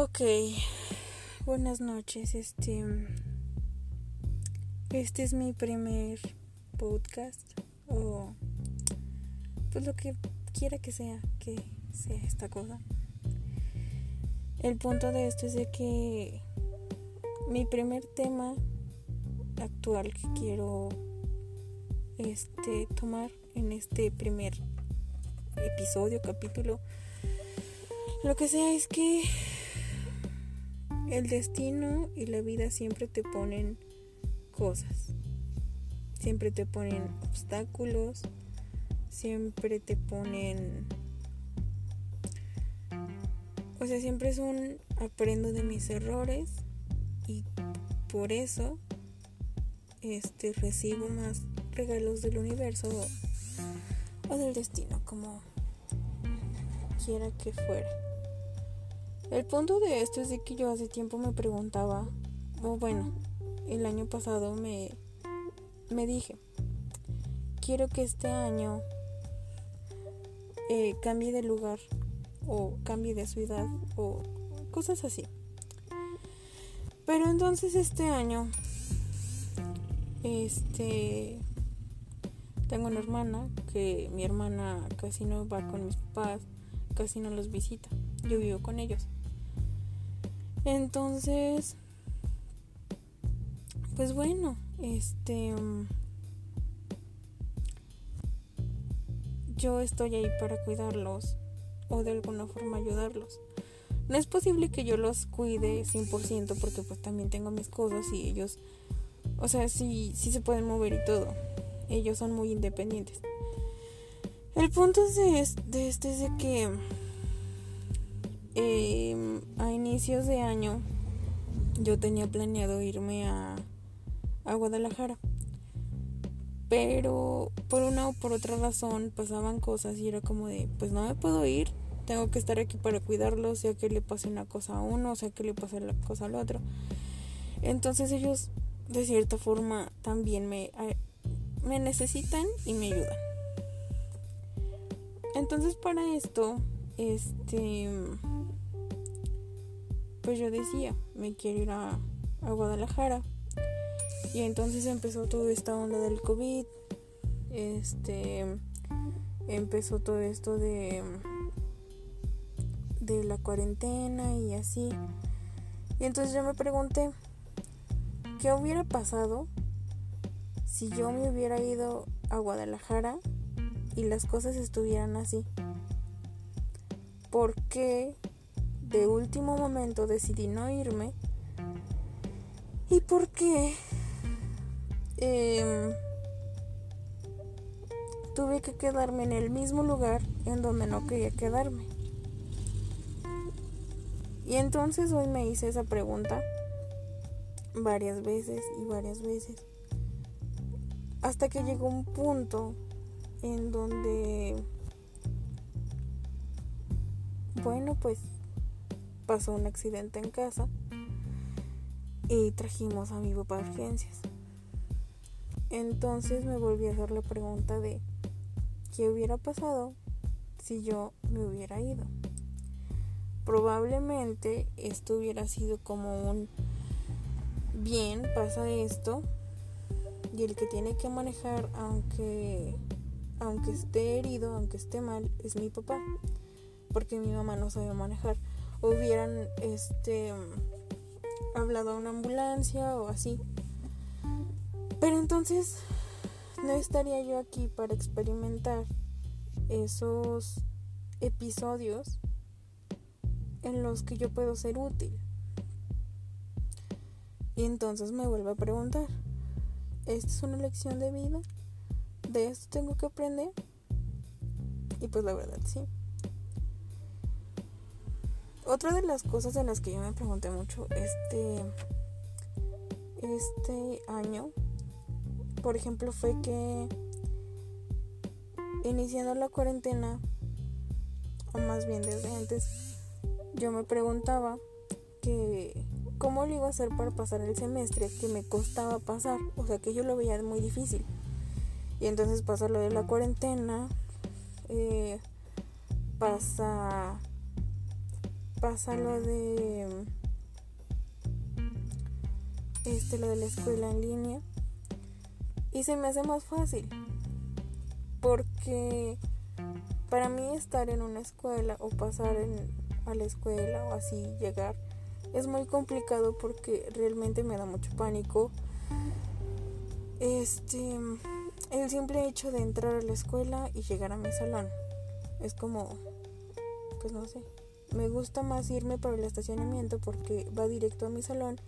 Ok, buenas noches. Este, este es mi primer podcast o pues lo que quiera que sea que sea esta cosa. El punto de esto es de que mi primer tema actual que quiero este tomar en este primer episodio, capítulo, lo que sea es que el destino y la vida siempre te ponen cosas. Siempre te ponen obstáculos. Siempre te ponen... O sea, siempre es un aprendo de mis errores y por eso este recibo más regalos del universo o, o del destino, como quiera que fuera. El punto de esto es de que yo hace tiempo me preguntaba, o bueno, el año pasado me, me dije, quiero que este año eh, cambie de lugar o cambie de ciudad o cosas así. Pero entonces este año, este, tengo una hermana que mi hermana casi no va con mis papás, casi no los visita. Yo vivo con ellos. Entonces, pues bueno, este... Yo estoy ahí para cuidarlos o de alguna forma ayudarlos. No es posible que yo los cuide 100% porque pues también tengo mis cosas y ellos, o sea, sí, sí se pueden mover y todo. Ellos son muy independientes. El punto de, de este es de que Em, a inicios de año yo tenía planeado irme a, a Guadalajara. Pero por una o por otra razón pasaban cosas y era como de, pues no me puedo ir, tengo que estar aquí para cuidarlo, sea que le pase una cosa a uno, sea que le pase la cosa al otro. Entonces ellos de cierta forma también me, me necesitan y me ayudan. Entonces para esto, este pues yo decía, me quiero ir a, Guadalajara. Y entonces empezó toda esta onda del COVID. Este empezó todo esto de de la cuarentena y así. Y entonces yo me pregunté qué hubiera pasado si yo me hubiera ido a Guadalajara y las cosas estuvieran así. ¿Por qué de último momento decidí no irme. ¿Y por qué? Em, tuve que quedarme en el mismo lugar en donde no quería quedarme. Y entonces hoy me hice esa pregunta varias veces y varias veces. Hasta que llegó un punto en donde, bueno, pues pasó un accidente en casa y trajimos a mi papá a urgencias. Entonces me volví a hacer la pregunta de qué hubiera pasado si yo me hubiera ido. Probablemente esto hubiera sido como un bien, pasa esto y el que tiene que manejar aunque aunque esté herido, aunque esté mal, es mi papá, porque mi mamá no sabe manejar hubieran este hablado a una ambulancia o así. Pero entonces no estaría yo aquí para experimentar esos episodios en los que yo puedo ser útil. Y entonces me vuelvo a preguntar, ¿esta es una lección de vida? ¿De esto tengo que aprender? Y pues la verdad sí. Otra de las cosas de las que yo me pregunté mucho este, este año, por ejemplo, fue que iniciando la cuarentena, o más bien desde antes, yo me preguntaba que cómo lo iba a hacer para pasar el semestre que me costaba pasar, o sea que yo lo veía muy difícil. Y entonces pasa lo de la cuarentena, eh, pasa pasa lo de este lo de la escuela en línea. Y se me hace más fácil porque para mí estar en una escuela o pasar a la escuela o así llegar es muy complicado porque realmente me da mucho pánico. Este el simple hecho de entrar a la escuela y llegar a mi salón es como pues no sé me gusta más irme por el estacionamiento porque va directo a mi salón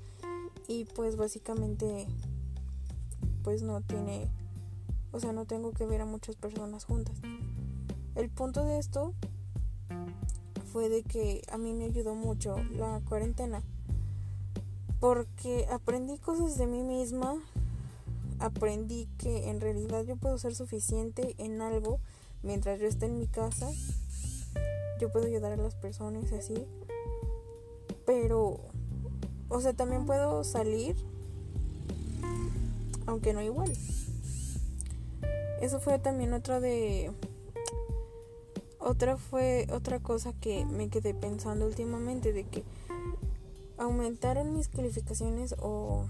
y pues básicamente pues no tiene o sea no tengo que ver a muchas personas juntas. El punto de esto fue de que a mí me ayudó mucho la cuarentena porque aprendí cosas de mí misma aprendí que en realidad yo puedo ser suficiente en algo mientras yo esté en mi casa yo puedo ayudar a las personas así. Pero, o sea, también puedo salir, aunque no igual. Eso fue también otra de... Otra fue otra cosa que me quedé pensando últimamente de que aumentaron mis calificaciones o,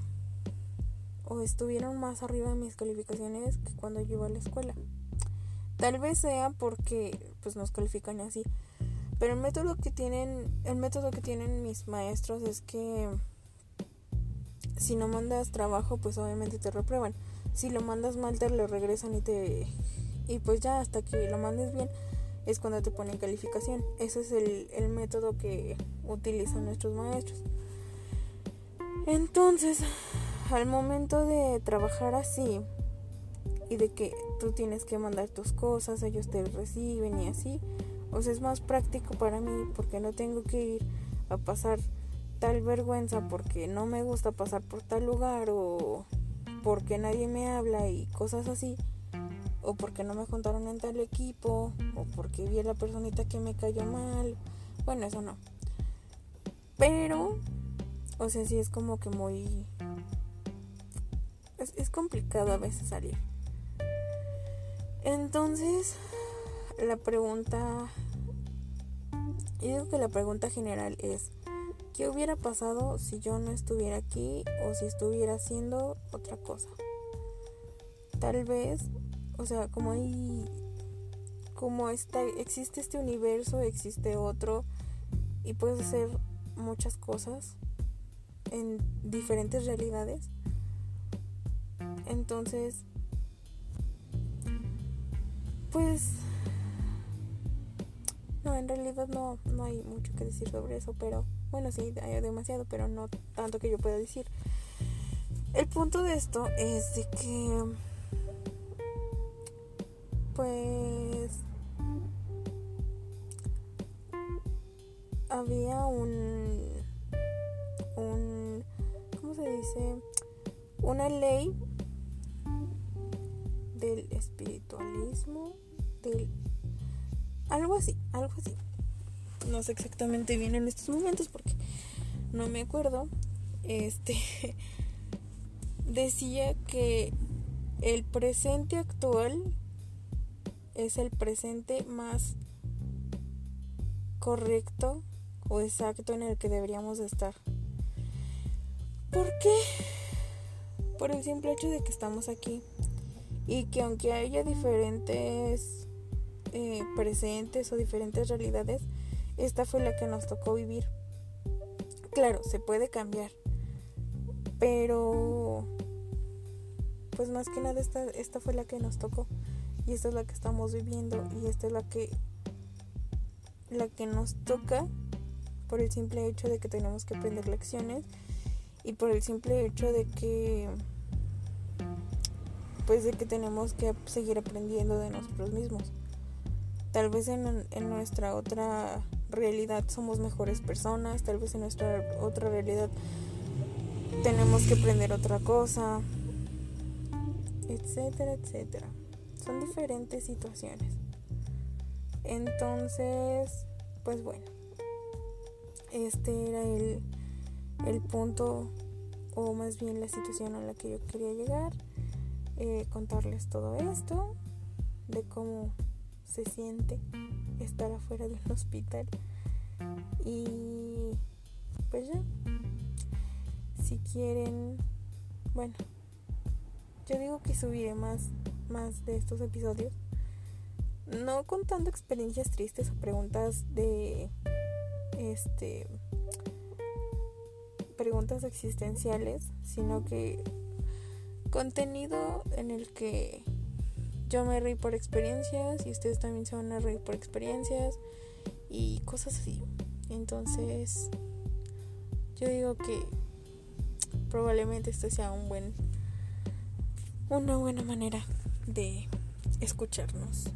o estuvieron más arriba de mis calificaciones que cuando yo iba a la escuela. Tal vez sea porque pues nos califican así. Pero el método que tienen, el método que tienen mis maestros es que si no mandas trabajo, pues obviamente te reprueban. Si lo mandas mal, te lo regresan y te y pues ya hasta que lo mandes bien es cuando te ponen calificación. Ese es el, el método que utilizan nuestros maestros. Entonces, al momento de trabajar así y de que tú tienes que mandar tus cosas, ellos te reciben y así, o sea, es más práctico para mí porque no tengo que ir a pasar tal vergüenza porque no me gusta pasar por tal lugar o porque nadie me habla y cosas así. O porque no me juntaron en tal equipo o porque vi a la personita que me cayó mal. Bueno, eso no. Pero, o sea, sí es como que muy... Es, es complicado a veces salir. Entonces, la pregunta, y digo que la pregunta general es, ¿qué hubiera pasado si yo no estuviera aquí o si estuviera haciendo otra cosa? Tal vez, o sea, como hay, como está, existe este universo, existe otro y puedes hacer muchas cosas en diferentes realidades. Entonces, pues no, en realidad no, no hay mucho que decir sobre eso, pero bueno, sí, hay demasiado, pero no tanto que yo pueda decir. El punto de esto es de que, pues, había un, un, ¿cómo se dice? Una ley del espiritualismo, del algo así, algo así. No sé exactamente bien en estos momentos porque no me acuerdo. Este decía que el presente actual es el presente más correcto o exacto en el que deberíamos estar. ¿Por qué? Por el simple hecho de que estamos aquí y que aunque haya diferentes eh, presentes o diferentes realidades, esta fue la que nos tocó vivir. Claro, se puede cambiar, pero pues más que nada esta, esta fue la que nos tocó y esta es la que estamos viviendo y esta es la que la que nos toca por el simple hecho de que tenemos que aprender lecciones y por el simple hecho de que pues de que tenemos que seguir aprendiendo de nosotros mismos. Tal vez en, nuestra otra realidad somos mejores personas, tal vez en nuestra otra realidad tenemos que aprender otra cosa, etcétera, etcétera. Son diferentes situaciones. Entonces, pues bueno, este era el, el punto o más bien la situación a la que yo quería llegar, eh, contarles todo esto, de cómo se siente estar afuera de un hospital Y pues ya. Si quieren, bueno, yo digo que subiré más, más de estos episodios. No contando experiencias tristes o preguntas de este preguntas existenciales, sino que contenido en el que yo me reí por experiencias y ustedes también se van a reír por experiencias y cosas así. Entonces, yo digo que probablemente esto sea un buen una buena manera de escucharnos.